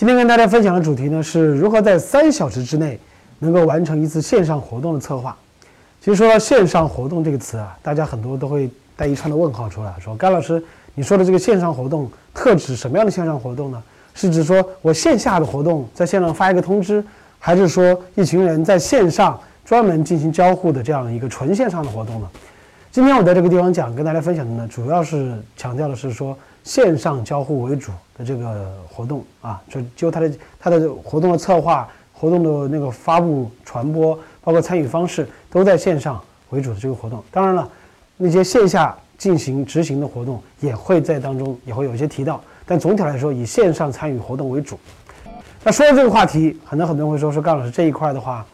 今天跟大家分享的主题呢，是如何在三小时之内能够完成一次线上活动的策划。其实说到线上活动这个词啊，大家很多都会带一串的问号出来，说甘老师，你说的这个线上活动特指什么样的线上活动呢？是指说我线下的活动在线上发一个通知，还是说一群人在线上专门进行交互的这样一个纯线上的活动呢？今天我在这个地方讲，跟大家分享的呢，主要是强调的是说线上交互为主的这个活动啊，就就它的它的活动的策划、活动的那个发布、传播，包括参与方式，都在线上为主的这个活动。当然了，那些线下进行执行的活动也会在当中也会有一些提到，但总体来说以线上参与活动为主。那说到这个话题，很多很多人会说说，高老师这一块的话，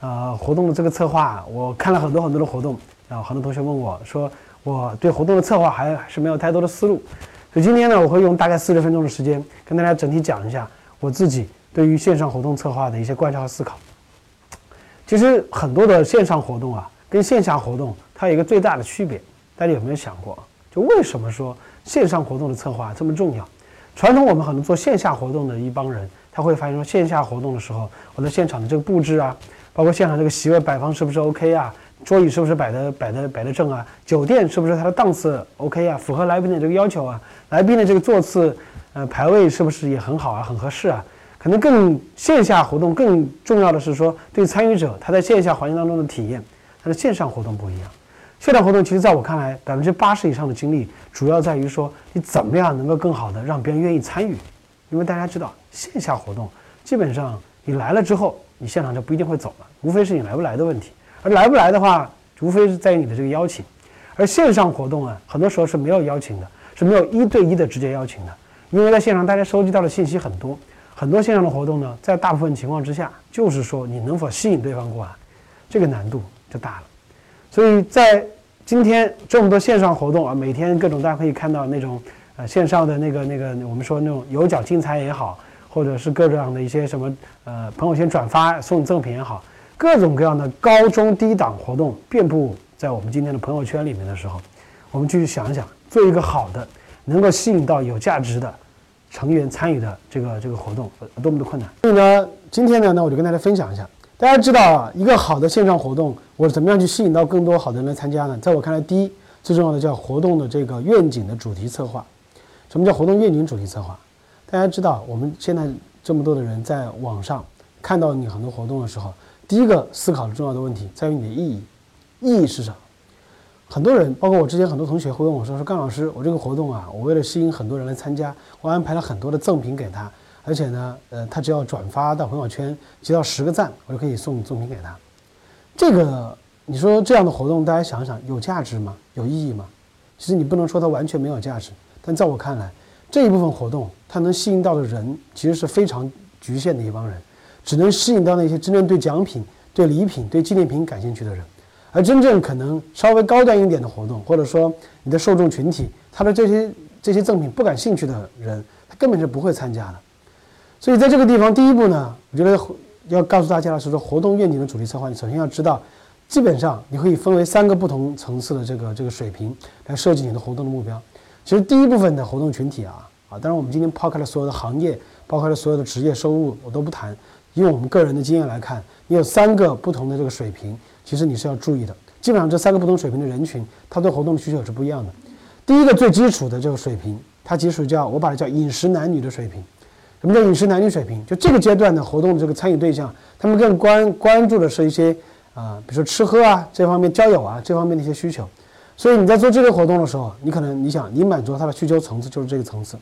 呃，活动的这个策划，我看了很多很多的活动。然后，很多同学问我说，我对活动的策划还是没有太多的思路，所以今天呢，我会用大概四十分钟的时间跟大家整体讲一下我自己对于线上活动策划的一些观察和思考。其实很多的线上活动啊，跟线下活动它有一个最大的区别，大家有没有想过？就为什么说线上活动的策划这么重要？传统我们很多做线下活动的一帮人，他会发现说，线下活动的时候，我在现场的这个布置啊，包括现场这个席位摆放是不是 OK 啊？桌椅是不是摆的摆的摆的正啊？酒店是不是它的档次 OK 啊？符合来宾的这个要求啊？来宾的这个座次，呃，排位是不是也很好啊？很合适啊？可能更线下活动更重要的是说，对参与者他在线下环境当中的体验，他的线上活动不一样。线上活动其实在我看来，百分之八十以上的精力主要在于说，你怎么样能够更好的让别人愿意参与。因为大家知道，线下活动基本上你来了之后，你现场就不一定会走了，无非是你来不来的问题。而来不来的话，无非是在于你的这个邀请。而线上活动啊，很多时候是没有邀请的，是没有一对一的直接邀请的。因为在线上大家收集到的信息很多，很多线上的活动呢，在大部分情况之下，就是说你能否吸引对方过来，这个难度就大了。所以在今天这么多线上活动啊，每天各种大家可以看到那种呃线上的那个那个我们说那种有奖竞猜也好，或者是各种各样的一些什么呃朋友圈转发送赠品也好。各种各样的高中低档活动遍布在我们今天的朋友圈里面的时候，我们去想一想，做一个好的，能够吸引到有价值的成员参与的这个这个活动，多么的困难。所以呢，今天呢，那我就跟大家分享一下。大家知道啊，一个好的线上活动，我怎么样去吸引到更多好的人来参加呢？在我看来，第一最重要的叫活动的这个愿景的主题策划。什么叫活动愿景主题策划？大家知道，我们现在这么多的人在网上看到你很多活动的时候。第一个思考的重要的问题在于你的意义，意义是什么？很多人，包括我之前很多同学会问我说：“说甘老师，我这个活动啊，我为了吸引很多人来参加，我安排了很多的赠品给他，而且呢，呃，他只要转发到朋友圈，接到十个赞，我就可以送赠品给他。这个，你说这样的活动，大家想想，有价值吗？有意义吗？其实你不能说它完全没有价值，但在我看来，这一部分活动它能吸引到的人，其实是非常局限的一帮人。只能吸引到那些真正对奖品、对礼品、对纪念品感兴趣的人，而真正可能稍微高端一点的活动，或者说你的受众群体，他的这些这些赠品不感兴趣的人，他根本是不会参加的。所以在这个地方，第一步呢，我觉得要告诉大家的是说，活动愿景的主题策划，你首先要知道，基本上你可以分为三个不同层次的这个这个水平来设计你的活动的目标。其实第一部分的活动群体啊啊，当然我们今天抛开了所有的行业，抛开了所有的职业收入，我都不谈。用我们个人的经验来看，你有三个不同的这个水平，其实你是要注意的。基本上这三个不同水平的人群，他对活动的需求是不一样的。第一个最基础的这个水平，它其实叫我把它叫饮食男女的水平。什么叫饮食男女水平？就这个阶段的活动的这个参与对象，他们更关关注的是一些啊，比如说吃喝啊这方面、交友啊这方面的一些需求。所以你在做这个活动的时候，你可能你想你满足他的需求层次就是这个层次。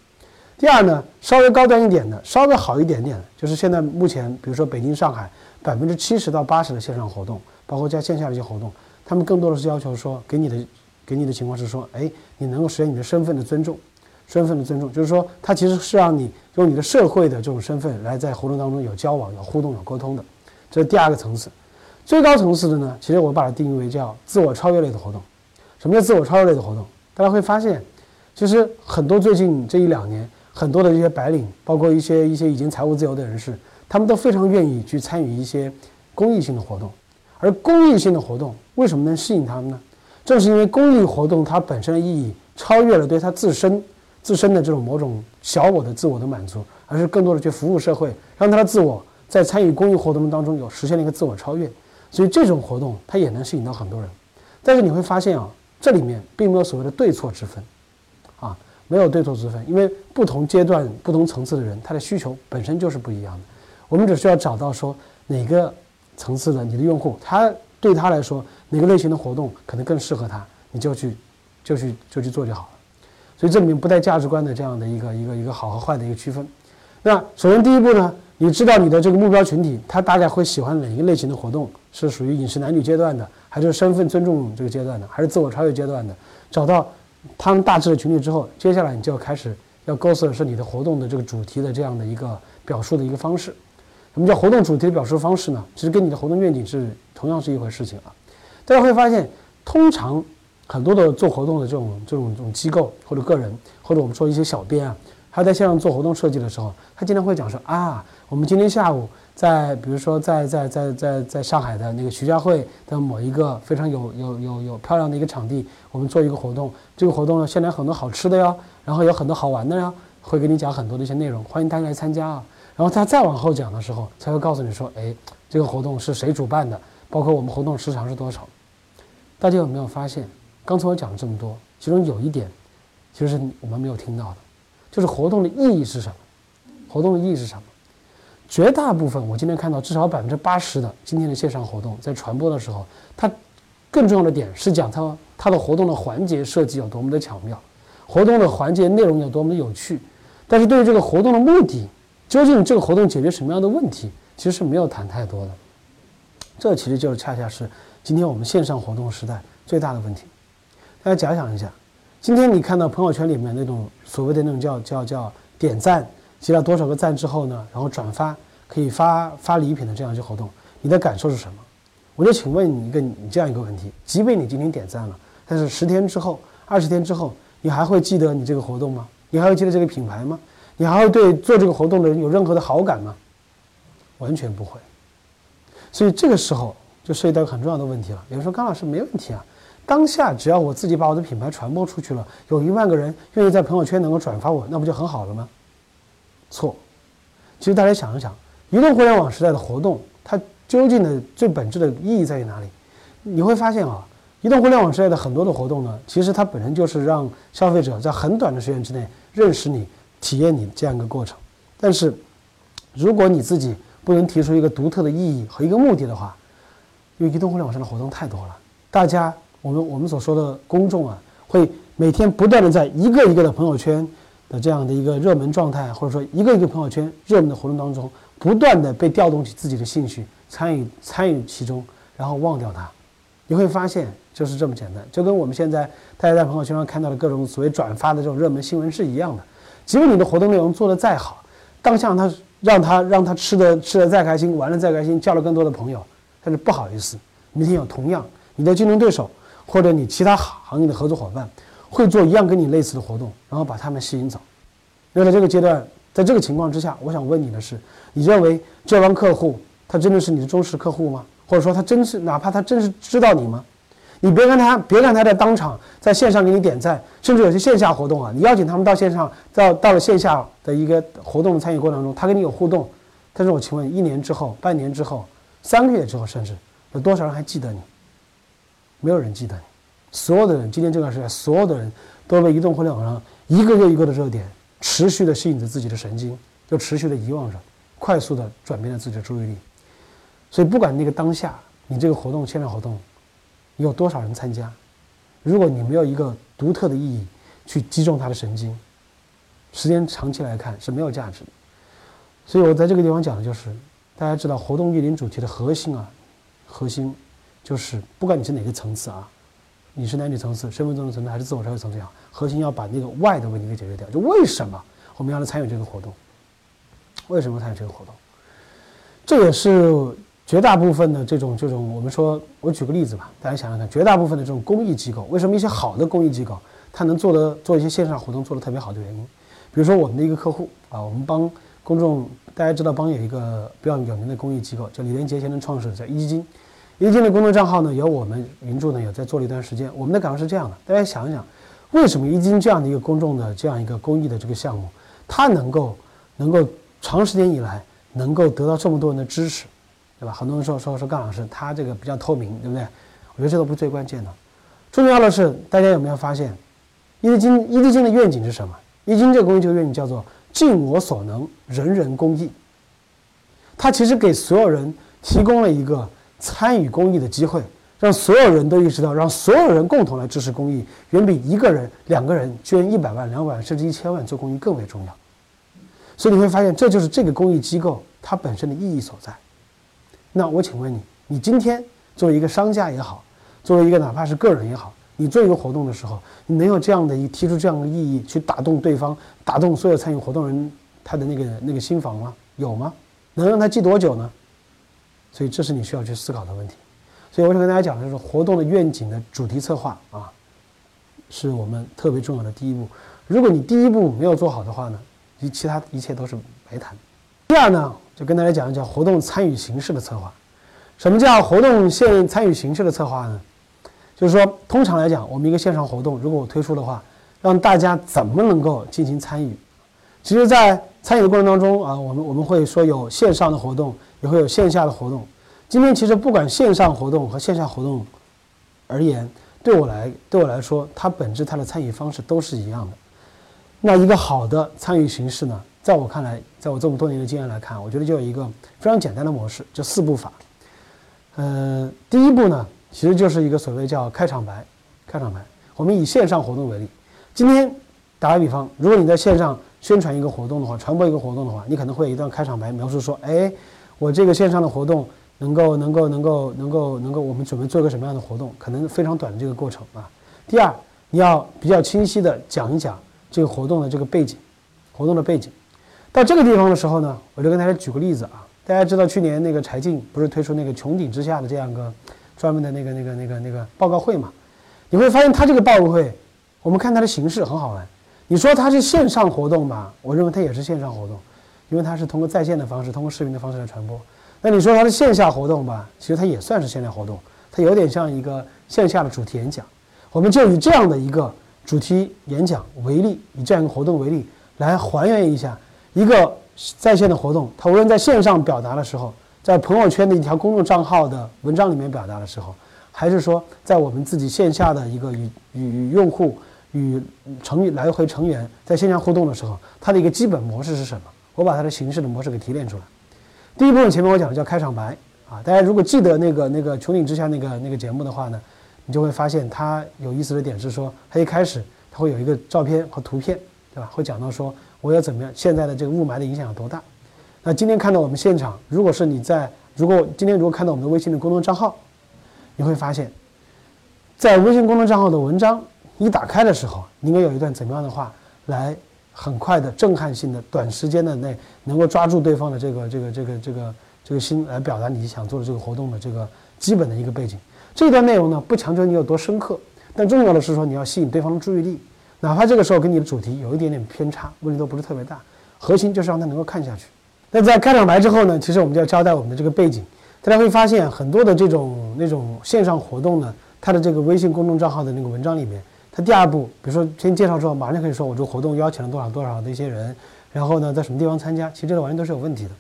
第二呢，稍微高端一点的，稍微好一点点的，就是现在目前，比如说北京、上海，百分之七十到八十的线上活动，包括加线下的一些活动，他们更多的是要求说，给你的，给你的情况是说，哎，你能够实现你的身份的尊重，身份的尊重，就是说它其实是让你用你的社会的这种身份来在活动当中有交往、有互动、有沟通的，这是第二个层次。最高层次的呢，其实我把它定义为叫自我超越类的活动。什么叫自我超越类的活动？大家会发现，其实很多最近这一两年，很多的这些白领，包括一些一些已经财务自由的人士，他们都非常愿意去参与一些公益性的活动。而公益性的活动为什么能吸引他们呢？正是因为公益活动它本身的意义超越了对他自身自身的这种某种小我的自我的满足，而是更多的去服务社会，让他的自我在参与公益活动当中有实现了一个自我超越。所以这种活动它也能吸引到很多人。但是你会发现啊，这里面并没有所谓的对错之分，没有对错之分，因为不同阶段、不同层次的人，他的需求本身就是不一样的。我们只需要找到说哪个层次的你的用户，他对他来说哪个类型的活动可能更适合他，你就去就去就去做就好了。所以这里面不带价值观的这样的一个一个一个好和坏的一个区分。那首先第一步呢，你知道你的这个目标群体他大概会喜欢哪一个类型的活动，是属于饮食男女阶段的。还是身份尊重这个阶段的，还是自我超越阶段的？找到他们大致的群体之后，接下来你就要开始要构思的是你的活动的这个主题的这样的一个表述的一个方式。什么叫活动主题的表述方式呢？其实跟你的活动愿景是同样是一回事情啊。大家会发现，通常很多的做活动的这种这种这种机构或者个人，或者我们说一些小编啊，他在线上做活动设计的时候，他经常会讲说啊，我们今天下午。在比如说，在在在在在上海的那个徐家汇的某一个非常有有有有漂亮的一个场地，我们做一个活动。这个活动呢，现在很多好吃的呀，然后有很多好玩的呀，会给你讲很多的一些内容，欢迎大家来参加啊。然后他再往后讲的时候，才会告诉你说，哎，这个活动是谁主办的，包括我们活动时长是多少。大家有没有发现，刚才我讲了这么多，其中有一点，其实是我们没有听到的，就是活动的意义是什么？活动的意义是什么？绝大部分，我今天看到至少百分之八十的今天的线上活动，在传播的时候，它更重要的点是讲它它的活动的环节设计有多么的巧妙，活动的环节内容有多么的有趣。但是对于这个活动的目的，究竟这个活动解决什么样的问题，其实是没有谈太多的。这其实就是恰恰是今天我们线上活动时代最大的问题。大家假想一下，今天你看到朋友圈里面那种所谓的那种叫叫叫点赞。积了多少个赞之后呢？然后转发可以发发礼品的这样一些活动，你的感受是什么？我就请问你一个你这样一个问题：即便你今天点赞了，但是十天之后、二十天之后，你还会记得你这个活动吗？你还会记得这个品牌吗？你还会对做这个活动的人有任何的好感吗？完全不会。所以这个时候就涉及到很重要的问题了。有人说：“甘老师没问题啊，当下只要我自己把我的品牌传播出去了，有一万个人愿意在朋友圈能够转发我，那不就很好了吗？”错，其实大家想一想，移动互联网时代的活动，它究竟的最本质的意义在于哪里？你会发现啊，移动互联网时代的很多的活动呢，其实它本身就是让消费者在很短的时间之内认识你、体验你这样一个过程。但是，如果你自己不能提出一个独特的意义和一个目的的话，因为移动互联网上的活动太多了，大家我们我们所说的公众啊，会每天不断的在一个一个的朋友圈。的这样的一个热门状态，或者说一个一个朋友圈热门的活动当中，不断的被调动起自己的兴趣，参与参与其中，然后忘掉它，你会发现就是这么简单，就跟我们现在大家在朋友圈上看到的各种所谓转发的这种热门新闻是一样的。即便你的活动内容做得再好，当下他让他让他吃的吃的再开心，玩的再开心，交了更多的朋友，但是不好意思，明天有同样你的竞争对手或者你其他行业的合作伙伴。会做一样跟你类似的活动，然后把他们吸引走。那在这个阶段，在这个情况之下，我想问你的是：你认为这帮客户他真的是你的忠实客户吗？或者说他真是哪怕他真是知道你吗？你别看他，别看他在当场在线上给你点赞，甚至有些线下活动啊，你邀请他们到线上，到到了线下的一个活动的参与过程中，他跟你有互动。但是我请问，一年之后、半年之后、三个月之后，甚至有多少人还记得你？没有人记得你。所有的人，今天这段时间，所有的人都被移动互联网上一个又一个的热点持续的吸引着自己的神经，就持续的遗忘着，快速的转变了自己的注意力。所以，不管那个当下你这个活动线上活动有多少人参加，如果你没有一个独特的意义去击中他的神经，时间长期来看是没有价值的。所以我在这个地方讲的就是，大家知道活动运营主题的核心啊，核心就是不管你是哪个层次啊。你是男女层次、身份证的层次还是自我超越层次也好，核心要把那个 why 的问题给解决掉。就为什么我们要来参与这个活动？为什么参与这个活动？这也是绝大部分的这种这种，我们说，我举个例子吧，大家想想看，绝大部分的这种公益机构，为什么一些好的公益机构，它能做的做一些线上活动做的特别好的原因？比如说我们的一个客户啊，我们帮公众，大家知道帮有一个比较有名的公益机构，叫李连杰先生创始的，叫壹基金。易经的公众账号呢，有我们云助呢，有在做了一段时间。我们的感受是这样的，大家想一想，为什么易经这样的一个公众的这样一个公益的这个项目，它能够能够长时间以来能够得到这么多人的支持，对吧？很多人说说说，杠老师他这个比较透明，对不对？我觉得这都不是最关键的，重要的是大家有没有发现，壹基金壹基金的愿景是什么？易经这个公益这个愿景叫做“尽我所能，人人公益”。它其实给所有人提供了一个参与公益的机会，让所有人都意识到，让所有人共同来支持公益，远比一个人、两个人捐一百万、两百万甚至一千万做公益更为重要。所以你会发现，这就是这个公益机构它本身的意义所在。那我请问你，你今天作为一个商家也好，作为一个哪怕是个人也好，你做一个活动的时候，你能有这样的一提出这样的意义，去打动对方，打动所有参与活动人他的那个那个心房吗？有吗？能让他记多久呢？所以这是你需要去思考的问题。所以我想跟大家讲的就是活动的愿景的主题策划啊，是我们特别重要的第一步。如果你第一步没有做好的话呢，你其他一切都是白谈。第二呢，就跟大家讲一讲活动参与形式的策划。什么叫活动线参与形式的策划呢？就是说，通常来讲，我们一个线上活动，如果我推出的话，让大家怎么能够进行参与？其实，在参与的过程当中啊，我们我们会说有线上的活动，也会有线下的活动。今天其实不管线上活动和线下活动而言，对我来对我来说，它本质它的参与方式都是一样的。那一个好的参与形式呢，在我看来，在我这么多年的经验来看，我觉得就有一个非常简单的模式，就四步法。嗯，第一步呢。其实就是一个所谓叫开场白，开场白。我们以线上活动为例，今天打个比方，如果你在线上宣传一个活动的话，传播一个活动的话，你可能会有一段开场白，描述说，哎，我这个线上的活动能够能够能够能够能够，我们准备做个什么样的活动？可能非常短的这个过程啊。第二，你要比较清晰的讲一讲这个活动的这个背景，活动的背景。到这个地方的时候呢，我就跟大家举个例子啊，大家知道去年那个柴静不是推出那个穹顶之下的这样一个。专门的那个、那个、那个、那个报告会嘛，你会发现他这个报告会，我们看它的形式很好玩。你说它是线上活动吧，我认为它也是线上活动，因为它是通过在线的方式、通过视频的方式来传播。那你说它是线下活动吧，其实它也算是线下活动，它有点像一个线下的主题演讲。我们就以这样的一个主题演讲为例，以这样一个活动为例，来还原一下一个在线的活动，它无论在线上表达的时候。在朋友圈的一条公众账号的文章里面表达的时候，还是说在我们自己线下的一个与与用户、与成员来回成员在线下互动的时候，它的一个基本模式是什么？我把它的形式的模式给提炼出来。第一部分前面我讲的叫开场白啊，大家如果记得那个那个穹顶之下那个那个节目的话呢，你就会发现它有意思的点是说，它一开始它会有一个照片和图片，对吧？会讲到说我要怎么样，现在的这个雾霾的影响有多大。那今天看到我们现场，如果是你在，如果今天如果看到我们的微信的公众账号，你会发现，在微信公众账号的文章一打开的时候，应该有一段怎么样的话，来很快的震撼性的短时间的内能够抓住对方的这个这个这个这个这个心，来表达你想做的这个活动的这个基本的一个背景。这段内容呢，不强求你有多深刻，但重要的是说你要吸引对方的注意力，哪怕这个时候跟你的主题有一点点偏差，问题都不是特别大，核心就是让他能够看下去。那在开场白之后呢，其实我们就要交代我们的这个背景。大家会发现很多的这种那种线上活动呢，它的这个微信公众账号的那个文章里面，他第二步，比如说先介绍之后，马上就可以说我这个活动邀请了多少多少的一些人，然后呢，在什么地方参加，其实这个完全都是有问题的。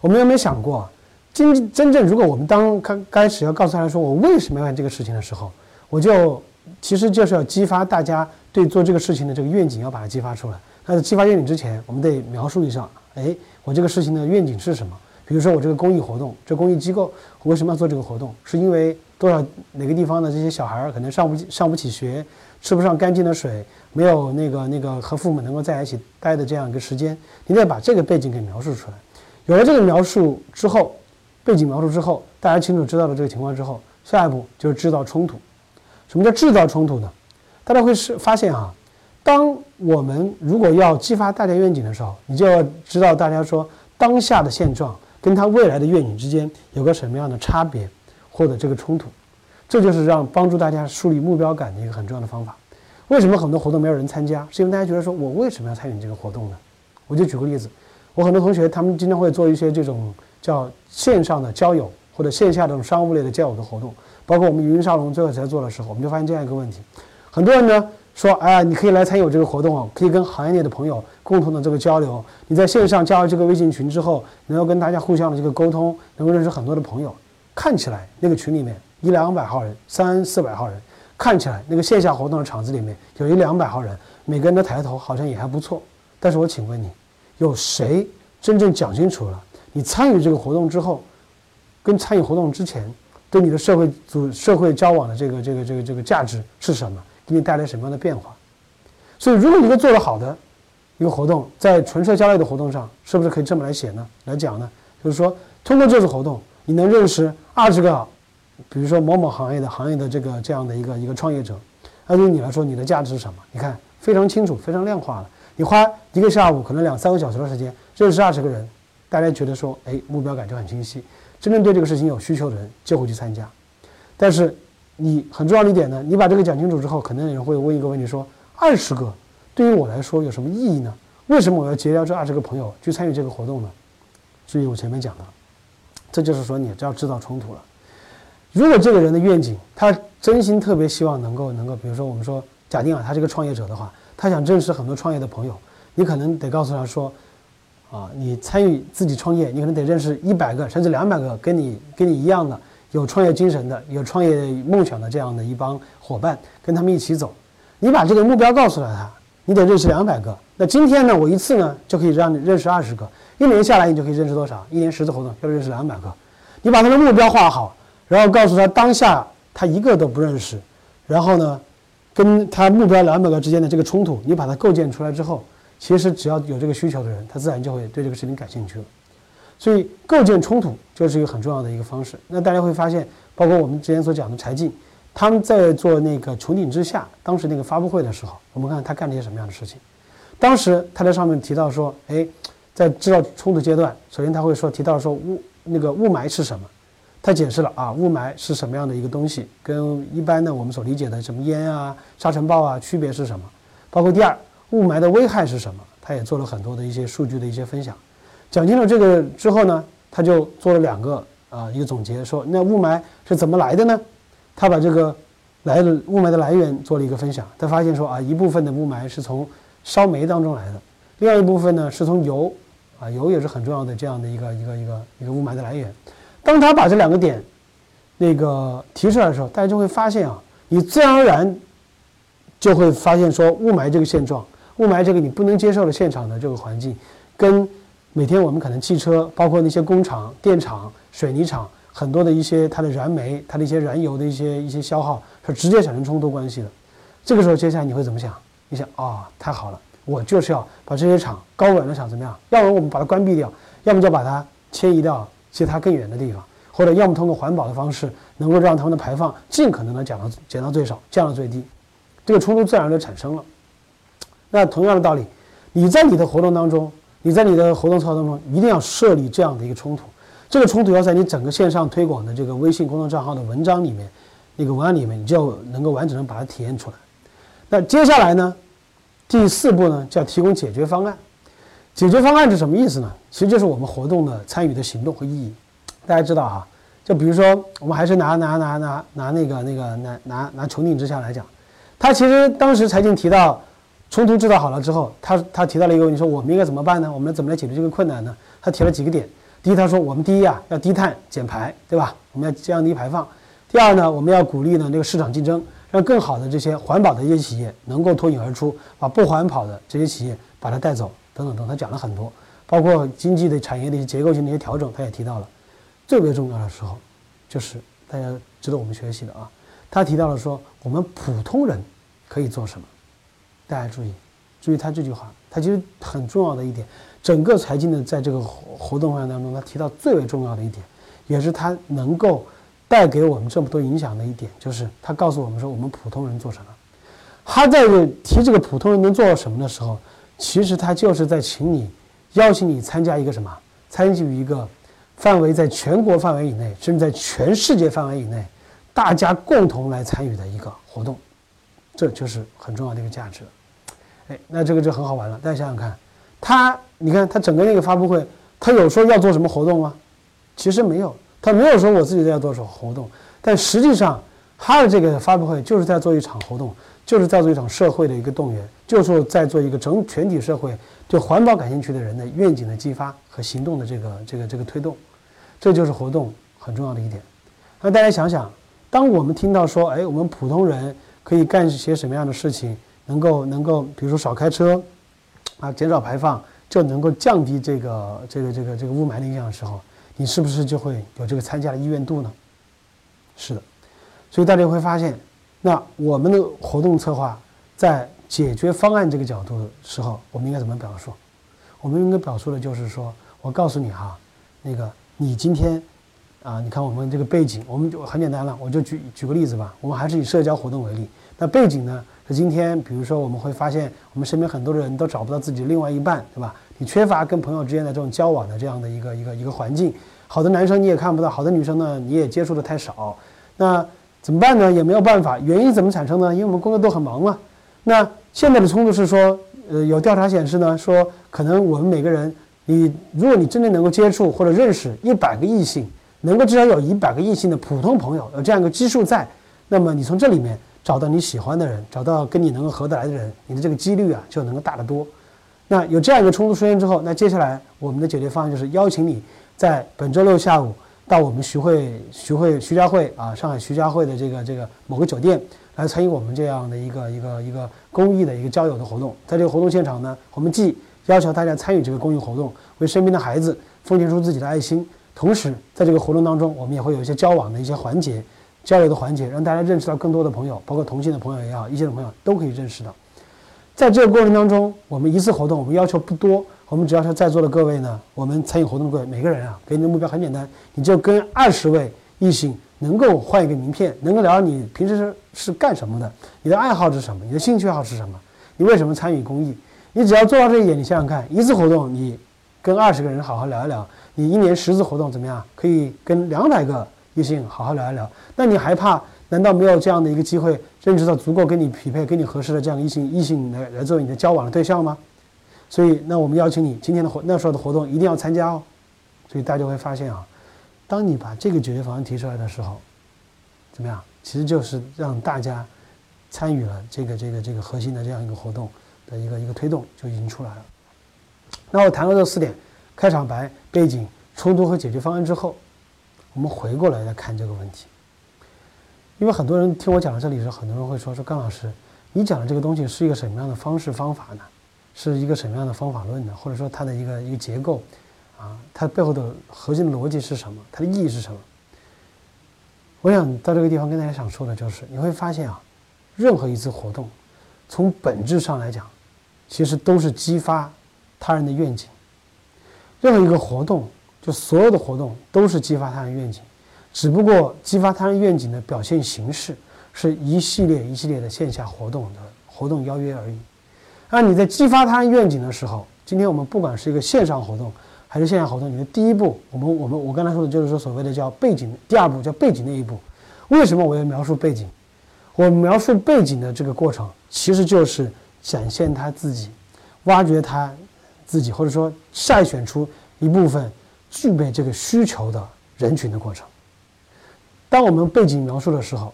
我们有没有想过，真真正如果我们当刚开始要告诉大家说我为什么要干这个事情的时候，我就其实就是要激发大家对做这个事情的这个愿景，要把它激发出来。那在激发愿景之前，我们得描述一下，哎。我这个事情的愿景是什么？比如说我这个公益活动，这公益机构我为什么要做这个活动？是因为多少哪个地方的这些小孩儿可能上不上不起学，吃不上干净的水，没有那个那个和父母能够在一起待的这样一个时间，你得把这个背景给描述出来。有了这个描述之后，背景描述之后，大家清楚知道了这个情况之后，下一步就是制造冲突。什么叫制造冲突呢？大家会是发现哈，当我们如果要激发大家愿景的时候，你就要知道大家说当下的现状跟他未来的愿景之间有个什么样的差别或者这个冲突，这就是让帮助大家树立目标感的一个很重要的方法。为什么很多活动没有人参加？是因为大家觉得说我为什么要参与这个活动呢？我就举个例子，我很多同学他们经常会做一些这种叫线上的交友或者线下这种商务类的交友的活动，包括我们云沙龙最后才做的时候，我们就发现这样一个问题。很多人呢说，哎，你可以来参与我这个活动哦，可以跟行业内的朋友共同的这个交流。你在线上加了这个微信群之后，能够跟大家互相的这个沟通，能够认识很多的朋友。看起来那个群里面一两百号人，三四百号人，看起来那个线下活动的场子里面有一两百号人，每个人的抬头好像也还不错。但是我请问你，有谁真正讲清楚了你参与这个活动之后，跟参与活动之前对你的社会组社会交往的这个这个这个这个价值是什么？给你带来什么样的变化？所以，如果一个做得好的一个活动，在纯社交类的活动上，是不是可以这么来写呢？来讲呢？就是说，通过这次活动，你能认识二十个，比如说某某行业的行业的这个这样的一个一个创业者，那对你来说，你的价值是什么？你看，非常清楚，非常量化了。你花一个下午，可能两三个小时的时间，认识二十个人，大家觉得说，哎，目标感就很清晰。真正对这个事情有需求的人，就会去参加。但是，你很重要的一点呢，你把这个讲清楚之后，可能有人会问一个问题：说二十个对于我来说有什么意义呢？为什么我要结交这二十个朋友去参与这个活动呢？注意我前面讲的，这就是说你就要制造冲突了。如果这个人的愿景，他真心特别希望能够能够，比如说我们说假定啊，他是个创业者的话，他想认识很多创业的朋友，你可能得告诉他说，啊，你参与自己创业，你可能得认识一百个甚至两百个跟你跟你一样的。有创业精神的、有创业梦想的这样的一帮伙伴，跟他们一起走。你把这个目标告诉了他，你得认识两百个。那今天呢，我一次呢就可以让你认识二十个。一年下来，你就可以认识多少？一年十次活动要认识两百个。你把他的目标画好，然后告诉他当下他一个都不认识，然后呢，跟他目标两百个之间的这个冲突，你把它构建出来之后，其实只要有这个需求的人，他自然就会对这个事情感兴趣了。所以构建冲突就是一个很重要的一个方式。那大家会发现，包括我们之前所讲的柴静，他们在做那个穹顶之下当时那个发布会的时候，我们看他干了一些什么样的事情。当时他在上面提到说，哎，在制造冲突阶段，首先他会说提到说雾那个雾霾是什么？他解释了啊，雾霾是什么样的一个东西，跟一般的我们所理解的什么烟啊、沙尘暴啊区别是什么？包括第二，雾霾的危害是什么？他也做了很多的一些数据的一些分享。讲清楚这个之后呢，他就做了两个啊一个总结，说那雾霾是怎么来的呢？他把这个来雾霾的来源做了一个分享，他发现说啊一部分的雾霾是从烧煤当中来的，另外一部分呢是从油，啊油也是很重要的这样的一个一个一个一个雾霾的来源。当他把这两个点那个提出来的时候，大家就会发现啊，你自然而然就会发现说雾霾这个现状，雾霾这个你不能接受的现场的这个环境跟。每天我们可能汽车，包括那些工厂、电厂、水泥厂，很多的一些它的燃煤、它的一些燃油的一些一些消耗，是直接产生冲突关系的。这个时候，接下来你会怎么想？你想啊，太好了，我就是要把这些厂高污染厂怎么样？要么我们把它关闭掉，要么就把它迁移到其他更远的地方，或者要么通过环保的方式，能够让他们的排放尽可能的减到减到最少，降到最低。这个冲突自然就产生了。那同样的道理，你在你的活动当中。你在你的活动策划当中一定要设立这样的一个冲突，这个冲突要在你整个线上推广的这个微信公众账号的文章里面，那个文案里面，你就能够完整的把它体验出来。那接下来呢，第四步呢，叫提供解决方案。解决方案是什么意思呢？其实就是我们活动的参与的行动和意义。大家知道哈，就比如说我们还是拿拿拿拿拿那个那个拿拿拿穹顶之下来讲，他其实当时财经提到。冲突制造好了之后，他他提到了一个问题，说我们应该怎么办呢？我们怎么来解决这个困难呢？他提了几个点。第一，他说我们第一啊要低碳减排，对吧？我们要降低排放。第二呢，我们要鼓励呢这个市场竞争，让更好的这些环保的一些企业能够脱颖而出，把不环保的这些企业把它带走，等等等。他讲了很多，包括经济的产业的一些结构性的一些调整，他也提到了。最为重要的时候，就是大家值得我们学习的啊。他提到了说我们普通人可以做什么。大家注意，注意他这句话，他其实很重要的一点。整个财经的在这个活活动会当中，他提到最为重要的一点，也是他能够带给我们这么多影响的一点，就是他告诉我们说，我们普通人做什么。他在提这个普通人能做什么的时候，其实他就是在请你，邀请你参加一个什么？参与一个范围在全国范围以内，甚至在全世界范围以内，大家共同来参与的一个活动，这就是很重要的一个价值。哎，那这个就很好玩了。大家想想看，他，你看他整个那个发布会，他有说要做什么活动吗？其实没有，他没有说我自己在做什么活动，但实际上他的这个发布会就是在做一场活动，就是在做一场社会的一个动员，就是在做一个整全体社会对环保感兴趣的人的愿景的激发和行动的这个这个这个推动，这就是活动很重要的一点。那大家想想，当我们听到说，哎，我们普通人可以干些什么样的事情？能够能够，比如说少开车，啊，减少排放，就能够降低这个这个这个这个雾霾的影响的时候，你是不是就会有这个参加的意愿度呢？是的，所以大家会发现，那我们的活动策划在解决方案这个角度的时候，我们应该怎么表述？我们应该表述的就是说，我告诉你哈，那个你今天啊，你看我们这个背景，我们就很简单了，我就举举个例子吧，我们还是以社交活动为例，那背景呢？是今天，比如说，我们会发现，我们身边很多人都找不到自己另外一半，对吧？你缺乏跟朋友之间的这种交往的这样的一个一个一个环境。好的男生你也看不到，好的女生呢你也接触的太少。那怎么办呢？也没有办法。原因怎么产生呢？因为我们工作都很忙嘛。那现在的冲突是说，呃，有调查显示呢，说可能我们每个人，你如果你真正能够接触或者认识一百个异性，能够至少有一百个异性的普通朋友，有这样一个基数在，那么你从这里面。找到你喜欢的人，找到跟你能够合得来的人，你的这个几率啊就能够大得多。那有这样一个冲突出现之后，那接下来我们的解决方案就是邀请你在本周六下午到我们徐汇徐汇徐家汇啊上海徐家汇的这个这个某个酒店来参与我们这样的一个一个一个公益的一个交友的活动。在这个活动现场呢，我们既要求大家参与这个公益活动，为身边的孩子奉献出自己的爱心，同时在这个活动当中，我们也会有一些交往的一些环节。交流的环节，让大家认识到更多的朋友，包括同性的朋友也好，异性的朋友都可以认识到。在这个过程当中，我们一次活动，我们要求不多，我们只要是在座的各位呢，我们参与活动的各位每个人啊，给你的目标很简单，你就跟二十位异性能够换一个名片，能够聊你平时是是干什么的，你的爱好是什么，你的兴趣爱好是什么，你为什么参与公益？你只要做到这一点，你想想看，一次活动你跟二十个人好好聊一聊，你一年十次活动怎么样？可以跟两百个。异性好好聊一聊，那你还怕？难道没有这样的一个机会，认识到足够跟你匹配、跟你合适的这样异性异性来来作为你的交往的对象吗？所以，那我们邀请你今天的活那时候的活动一定要参加哦。所以大家会发现啊，当你把这个解决方案提出来的时候，怎么样？其实就是让大家参与了这个这个这个核心的这样一个活动的一个一个推动就已经出来了。那我谈了这四点：开场白、背景、冲突和解决方案之后。我们回过来再看这个问题，因为很多人听我讲到这里的时候，很多人会说：“说甘老师，你讲的这个东西是一个什么样的方式方法呢？是一个什么样的方法论呢？或者说它的一个一个结构啊，它背后的核心逻辑是什么？它的意义是什么？”我想到这个地方跟大家想说的就是，你会发现啊，任何一次活动，从本质上来讲，其实都是激发他人的愿景。任何一个活动。就所有的活动都是激发他人愿景，只不过激发他人愿景的表现形式是一系列一系列的线下活动的活动邀约而已。那你在激发他愿景的时候，今天我们不管是一个线上活动还是线下活动，你的第一步，我们我们我刚才说的就是说所谓的叫背景，第二步叫背景那一步。为什么我要描述背景？我描述背景的这个过程，其实就是展现他自己，挖掘他自己，或者说筛选出一部分。具备这个需求的人群的过程。当我们背景描述的时候，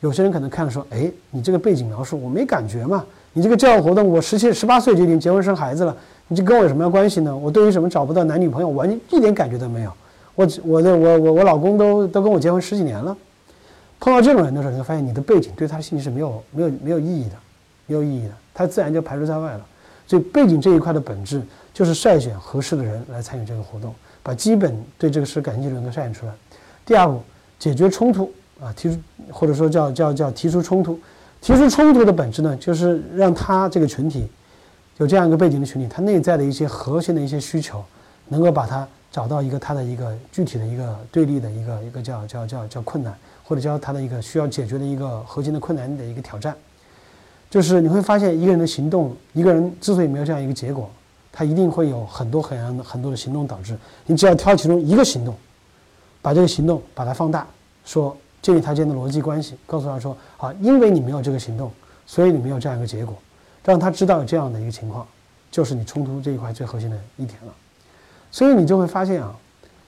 有些人可能看了说：“哎，你这个背景描述我没感觉嘛？你这个教育活动，我十七、十八岁就已经结婚生孩子了，你这跟我有什么关系呢？我对于什么找不到男女朋友，完全一点感觉都没有。我我的我我我老公都都跟我结婚十几年了。碰到这种人的时候，你会发现你的背景对他的信息是没有没有没有意义的，没有意义的，他自然就排除在外了。所以背景这一块的本质就是筛选合适的人来参与这个活动。把基本对这个事感兴趣的人都筛选出来。第二步，解决冲突啊，提出或者说叫叫叫提出冲突。提出冲突的本质呢，就是让他这个群体有这样一个背景的群体，他内在的一些核心的一些需求，能够把它找到一个他的一个具体的一个对立的一个一个叫叫叫叫困难，或者叫他的一个需要解决的一个核心的困难的一个挑战。就是你会发现，一个人的行动，一个人之所以没有这样一个结果，他一定会有很多很很多的行动导致。你只要挑其中一个行动，把这个行动把它放大，说建立他间的逻辑关系，告诉他说啊，因为你没有这个行动，所以你没有这样一个结果，让他知道有这样的一个情况，就是你冲突这一块最核心的一点了。所以你就会发现啊，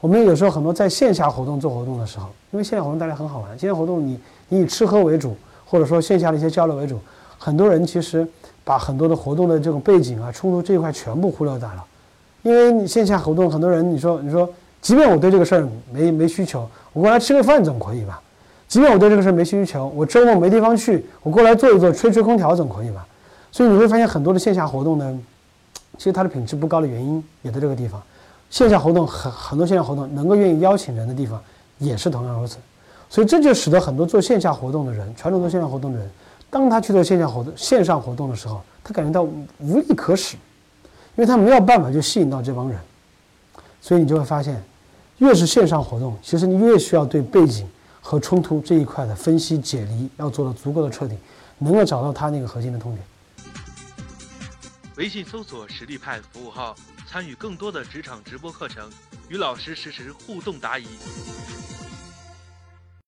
我们有时候很多在线下活动做活动的时候，因为线下活动大家很好玩，线下活动你你以吃喝为主，或者说线下的一些交流为主。很多人其实把很多的活动的这种背景啊、冲突这一块全部忽略掉了，因为你线下活动，很多人你说你说，即便我对这个事儿没没需求，我过来吃个饭总可以吧？即便我对这个事儿没需求，我周末没地方去，我过来坐一坐，吹吹空调总可以吧？所以你会发现很多的线下活动呢，其实它的品质不高的原因也在这个地方。线下活动很很多线下活动能够愿意邀请人的地方也是同样如此，所以这就使得很多做线下活动的人，传统做线下活动的人。当他去做线下活动、线上活动的时候，他感觉到无力可使，因为他没有办法去吸引到这帮人，所以你就会发现，越是线上活动，其实你越需要对背景和冲突这一块的分析解离要做的足够的彻底，能够找到他那个核心的痛点。微信搜索“实力派”服务号，参与更多的职场直播课程，与老师实时互动答疑。